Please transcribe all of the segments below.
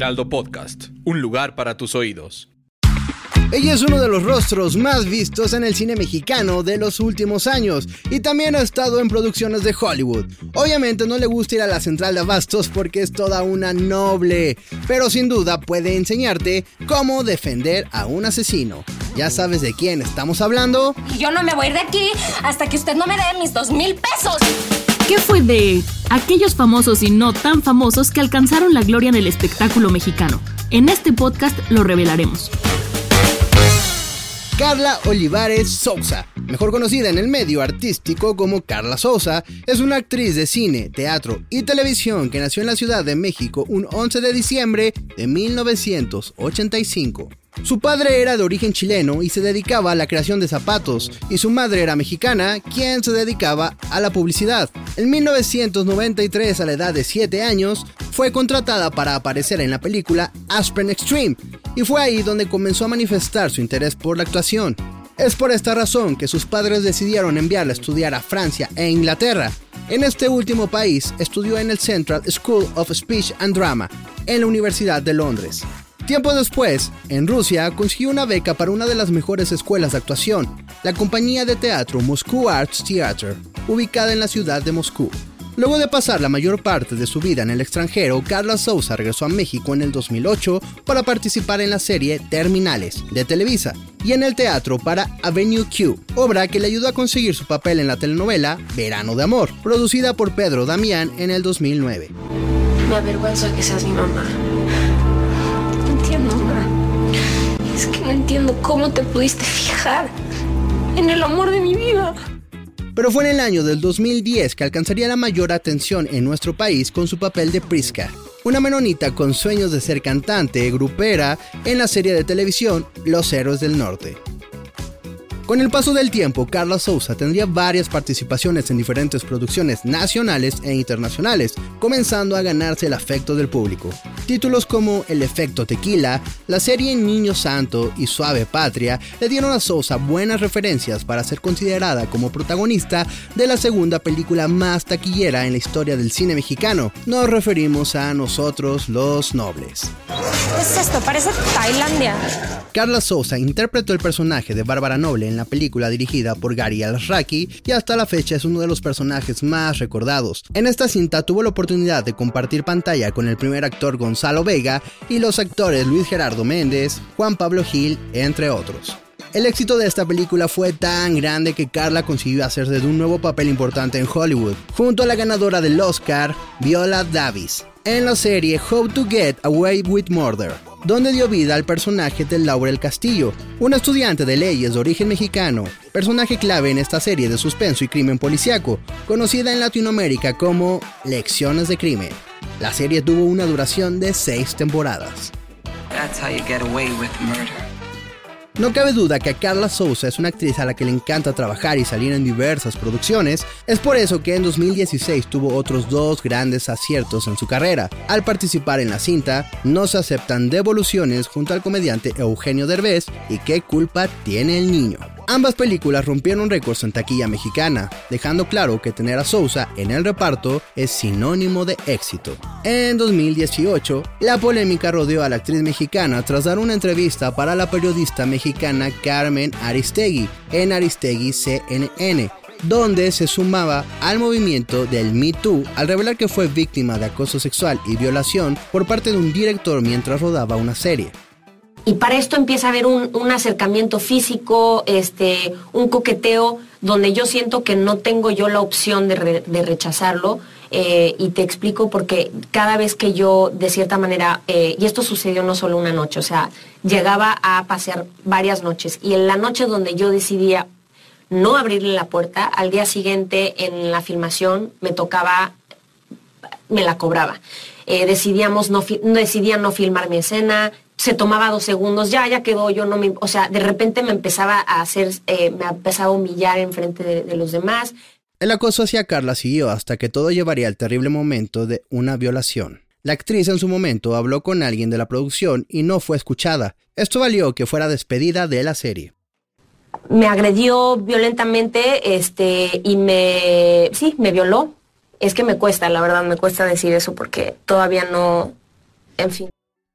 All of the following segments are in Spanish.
Heraldo Podcast, un lugar para tus oídos. Ella es uno de los rostros más vistos en el cine mexicano de los últimos años y también ha estado en producciones de Hollywood. Obviamente no le gusta ir a la central de abastos porque es toda una noble, pero sin duda puede enseñarte cómo defender a un asesino. ¿Ya sabes de quién estamos hablando? Y yo no me voy a ir de aquí hasta que usted no me dé mis dos mil pesos. ¿Qué fue de aquellos famosos y no tan famosos que alcanzaron la gloria en el espectáculo mexicano? En este podcast lo revelaremos. Carla Olivares Sousa, mejor conocida en el medio artístico como Carla Sousa, es una actriz de cine, teatro y televisión que nació en la Ciudad de México un 11 de diciembre de 1985. Su padre era de origen chileno y se dedicaba a la creación de zapatos, y su madre era mexicana, quien se dedicaba a la publicidad. En 1993, a la edad de 7 años, fue contratada para aparecer en la película Aspen Extreme, y fue ahí donde comenzó a manifestar su interés por la actuación. Es por esta razón que sus padres decidieron enviarla a estudiar a Francia e Inglaterra. En este último país estudió en el Central School of Speech and Drama, en la Universidad de Londres. Tiempo después, en Rusia, consiguió una beca para una de las mejores escuelas de actuación, la compañía de teatro Moscow Arts Theater, ubicada en la ciudad de Moscú. Luego de pasar la mayor parte de su vida en el extranjero, Carla Sousa regresó a México en el 2008 para participar en la serie Terminales de Televisa y en el teatro para Avenue Q, obra que le ayudó a conseguir su papel en la telenovela Verano de Amor, producida por Pedro Damián en el 2009. Me avergüenza que seas mi mamá. Es que no entiendo cómo te pudiste fijar en el amor de mi vida. Pero fue en el año del 2010 que alcanzaría la mayor atención en nuestro país con su papel de Priska, una menonita con sueños de ser cantante grupera en la serie de televisión Los Héroes del Norte. Con el paso del tiempo, Carla Sousa tendría varias participaciones en diferentes producciones nacionales e internacionales, comenzando a ganarse el afecto del público. Títulos como El efecto tequila, la serie Niño Santo y Suave Patria le dieron a Sousa buenas referencias para ser considerada como protagonista de la segunda película más taquillera en la historia del cine mexicano. Nos referimos a Nosotros los Nobles. ¿Qué es esto? Parece Tailandia. Carla Sousa interpretó el personaje de Bárbara Noble en la película dirigida por Gary Alasraki y hasta la fecha es uno de los personajes más recordados. En esta cinta tuvo la oportunidad de compartir pantalla con el primer actor Gonzalo Vega y los actores Luis Gerardo Méndez, Juan Pablo Gil, entre otros. El éxito de esta película fue tan grande que Carla consiguió hacerse de un nuevo papel importante en Hollywood, junto a la ganadora del Oscar, Viola Davis, en la serie How to Get Away with Murder, donde dio vida al personaje de Laurel Castillo, una estudiante de leyes de origen mexicano, personaje clave en esta serie de suspenso y crimen policiaco, conocida en Latinoamérica como Lecciones de Crimen. La serie tuvo una duración de seis temporadas. That's how you get away with murder. No cabe duda que Carla Sousa es una actriz a la que le encanta trabajar y salir en diversas producciones, es por eso que en 2016 tuvo otros dos grandes aciertos en su carrera. Al participar en la cinta, no se aceptan devoluciones junto al comediante Eugenio Derbez y qué culpa tiene el niño. Ambas películas rompieron récords en taquilla mexicana, dejando claro que tener a Sousa en el reparto es sinónimo de éxito. En 2018, la polémica rodeó a la actriz mexicana tras dar una entrevista para la periodista mexicana Carmen Aristegui en Aristegui CNN, donde se sumaba al movimiento del Me Too al revelar que fue víctima de acoso sexual y violación por parte de un director mientras rodaba una serie. Y para esto empieza a haber un, un acercamiento físico, este, un coqueteo, donde yo siento que no tengo yo la opción de, de rechazarlo. eh, y te explico porque cada vez que yo, de cierta manera, eh, y esto sucedió no solo una noche, o sea, llegaba a pasear varias noches. Y en la noche donde yo decidía no abrirle la puerta, al día siguiente en la filmación me tocaba me la cobraba. Eh, decidíamos no, decidía no filmar mi escena, se tomaba dos segundos, ya, ya quedó, yo no me, o sea, de repente me empezaba a hacer, eh, me empezaba a humillar en frente de, de los demás. El acoso hacia Carla siguió hasta que todo llevaría al terrible momento de una violación. La actriz en su momento habló con alguien de la producción y no fue escuchada. Esto valió que fuera despedida de la serie. Me agredió violentamente, este, y me, sí, me violó. Es que me cuesta, la verdad, me cuesta decir eso porque todavía no, en fin.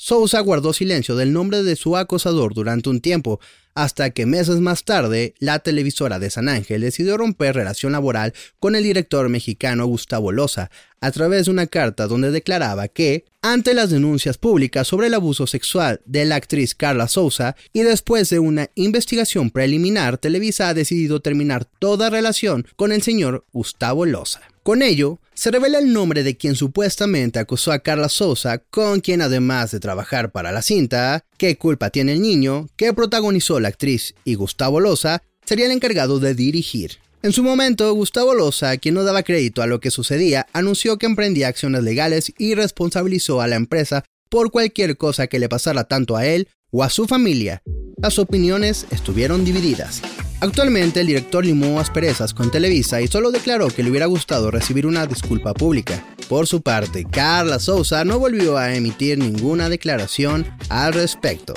Sousa guardó silencio del nombre de su acosador durante un tiempo, hasta que meses más tarde la televisora de San Ángel decidió romper relación laboral con el director mexicano Gustavo Loza a través de una carta donde declaraba que, ante las denuncias públicas sobre el abuso sexual de la actriz Carla Sousa y después de una investigación preliminar, Televisa ha decidido terminar toda relación con el señor Gustavo Loza. Con ello, se revela el nombre de quien supuestamente acusó a Carla Sosa, con quien además de trabajar para la cinta, qué culpa tiene el niño, que protagonizó la actriz y Gustavo Loza, sería el encargado de dirigir. En su momento, Gustavo Loza, quien no daba crédito a lo que sucedía, anunció que emprendía acciones legales y responsabilizó a la empresa por cualquier cosa que le pasara tanto a él o a su familia. Las opiniones estuvieron divididas. Actualmente el director limó asperezas con Televisa y solo declaró que le hubiera gustado recibir una disculpa pública. Por su parte, Carla Sousa no volvió a emitir ninguna declaración al respecto.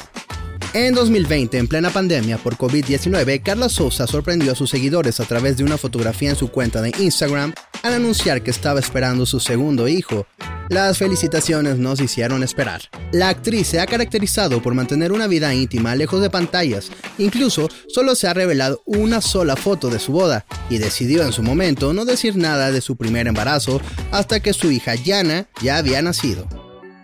En 2020, en plena pandemia por COVID-19, Carla Sousa sorprendió a sus seguidores a través de una fotografía en su cuenta de Instagram al anunciar que estaba esperando su segundo hijo. Las felicitaciones no se hicieron esperar. La actriz se ha caracterizado por mantener una vida íntima lejos de pantallas, incluso solo se ha revelado una sola foto de su boda, y decidió en su momento no decir nada de su primer embarazo hasta que su hija Yana ya había nacido.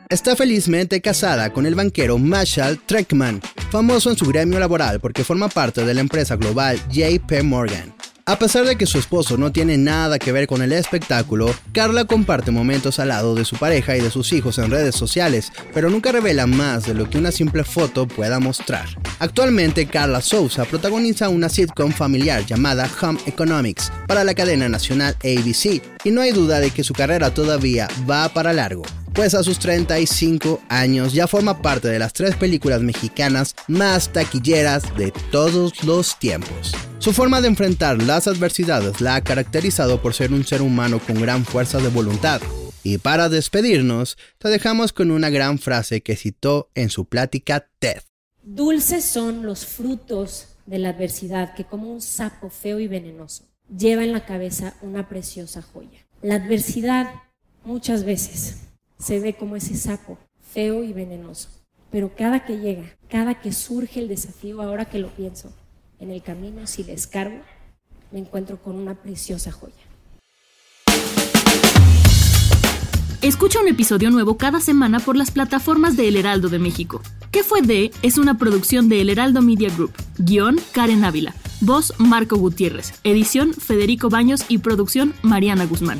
Está felizmente casada con el banquero Marshall Treckman, famoso en su gremio laboral porque forma parte de la empresa global JP Morgan. A pesar de que su esposo no tiene nada que ver con el espectáculo, Carla comparte momentos al lado de su pareja y de sus hijos en redes sociales, pero nunca revela más de lo que una simple foto pueda mostrar. Actualmente, Carla Sousa protagoniza una sitcom familiar llamada Home Economics para la cadena nacional ABC, y no hay duda de que su carrera todavía va para largo pues a sus 35 años ya forma parte de las tres películas mexicanas más taquilleras de todos los tiempos. Su forma de enfrentar las adversidades la ha caracterizado por ser un ser humano con gran fuerza de voluntad. Y para despedirnos, te dejamos con una gran frase que citó en su plática TED. Dulces son los frutos de la adversidad que como un sapo feo y venenoso lleva en la cabeza una preciosa joya. La adversidad muchas veces se ve como ese sapo, feo y venenoso. Pero cada que llega, cada que surge el desafío, ahora que lo pienso, en el camino, si descargo, me encuentro con una preciosa joya. Escucha un episodio nuevo cada semana por las plataformas de El Heraldo de México. ¿Qué fue de? Es una producción de El Heraldo Media Group. Guión Karen Ávila. Voz Marco Gutiérrez. Edición Federico Baños y producción Mariana Guzmán.